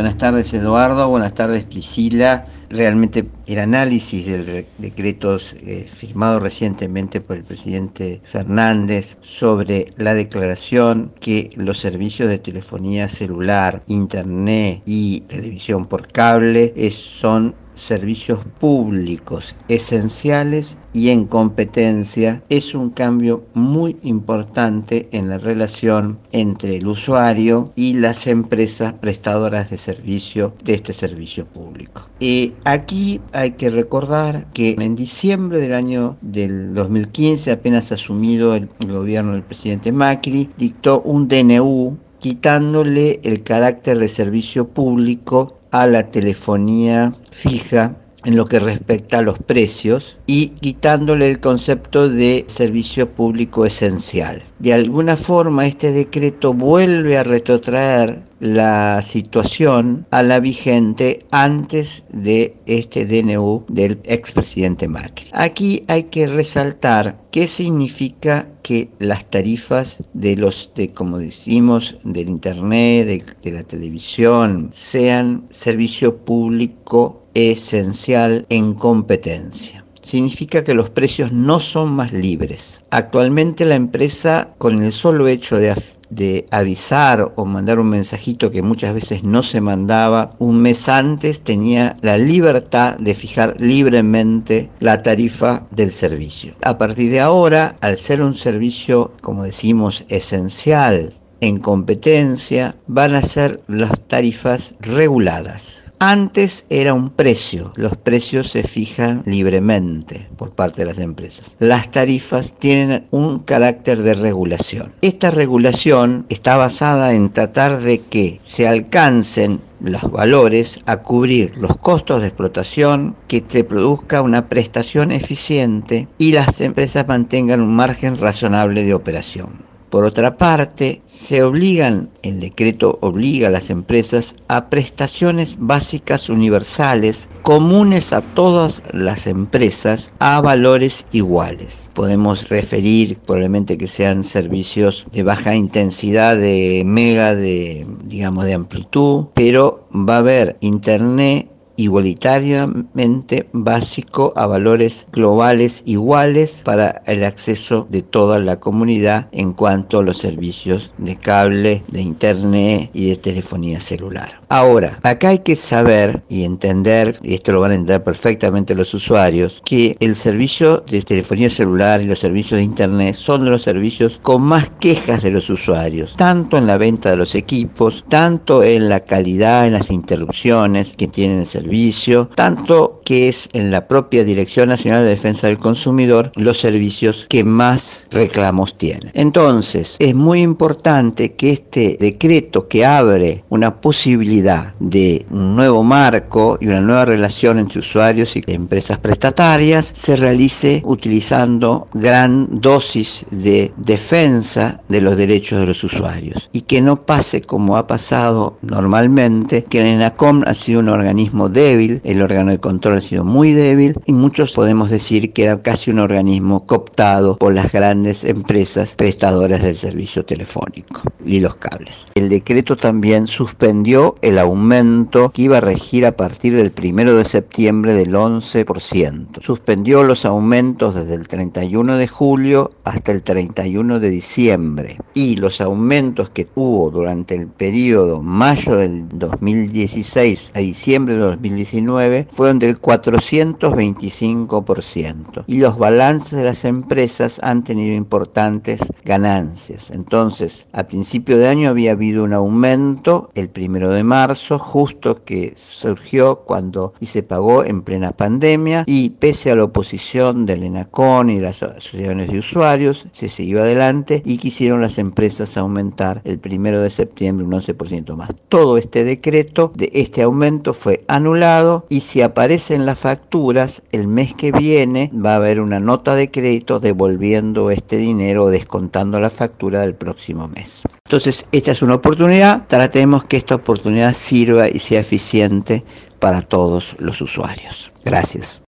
Buenas tardes Eduardo, buenas tardes Priscila. Realmente el análisis del decreto eh, firmado recientemente por el presidente Fernández sobre la declaración que los servicios de telefonía celular, internet y televisión por cable son servicios públicos esenciales y en competencia es un cambio muy importante en la relación entre el usuario y las empresas prestadoras de servicio de este servicio público. Y aquí hay que recordar que en diciembre del año del 2015, apenas asumido el gobierno del presidente Macri, dictó un DNU quitándole el carácter de servicio público a la telefonía fija en lo que respecta a los precios y quitándole el concepto de servicio público esencial. De alguna forma este decreto vuelve a retrotraer la situación a la vigente antes de este DNU del expresidente Macri. Aquí hay que resaltar qué significa que las tarifas de los, de, como decimos, del internet, de, de la televisión, sean servicio público esencial en competencia significa que los precios no son más libres. Actualmente la empresa, con el solo hecho de, avisar o mandar un mensajito que muchas veces no se mandaba, un mes antes tenía la libertad de fijar libremente la tarifa del servicio. A partir de ahora, al ser un servicio, como decimos, esencial en competencia, van a ser las tarifas reguladas antes era un precio, los precios se fijan libremente por parte de las empresas. Las tarifas tienen un carácter de regulación. Esta regulación está basada en tratar de que se alcancen los valores a cubrir los costos de explotación, que se produzca una prestación eficiente y las empresas mantengan un margen razonable de operación. Por otra parte, se obligan, el decreto obliga a las empresas a prestaciones básicas universales comunes a todas las empresas a valores iguales. Podemos referir probablemente que sean servicios de baja intensidad de mega de digamos de amplitud, pero va a haber internet igualitariamente básico a valores globales iguales para el acceso de toda la comunidad en cuanto a los servicios de cable, de internet y de telefonía celular. Ahora, acá hay que saber y entender, y esto lo van a entender perfectamente los usuarios, que el servicio de telefonía celular y los servicios de internet son de los servicios con más quejas de los usuarios, tanto en la venta de los equipos, tanto en la calidad, en las interrupciones que tienen el servicio tanto que es en la propia Dirección Nacional de Defensa del Consumidor los servicios que más reclamos tienen. Entonces, es muy importante que este decreto que abre una posibilidad de un nuevo marco y una nueva relación entre usuarios y empresas prestatarias se realice utilizando gran dosis de defensa de los derechos de los usuarios y que no pase como ha pasado normalmente, que el ENACOM ha sido un organismo de débil, el órgano de control ha sido muy débil y muchos podemos decir que era casi un organismo cooptado por las grandes empresas prestadoras del servicio telefónico y los cables. El decreto también suspendió el aumento que iba a regir a partir del primero de septiembre del 11%. Suspendió los aumentos desde el 31 de julio hasta el 31 de diciembre y los aumentos que hubo durante el periodo mayo del 2016 a diciembre 2017 2019 fueron del 425% y los balances de las empresas han tenido importantes ganancias. Entonces, a principio de año había habido un aumento el primero de marzo, justo que surgió cuando y se pagó en plena pandemia y pese a la oposición del ENACON y de las asociaciones de usuarios, se siguió adelante y quisieron las empresas aumentar el primero de septiembre un 11% más. Todo este decreto de este aumento fue anulado y si aparecen las facturas, el mes que viene va a haber una nota de crédito devolviendo este dinero o descontando la factura del próximo mes. Entonces, esta es una oportunidad, tratemos que esta oportunidad sirva y sea eficiente para todos los usuarios. Gracias.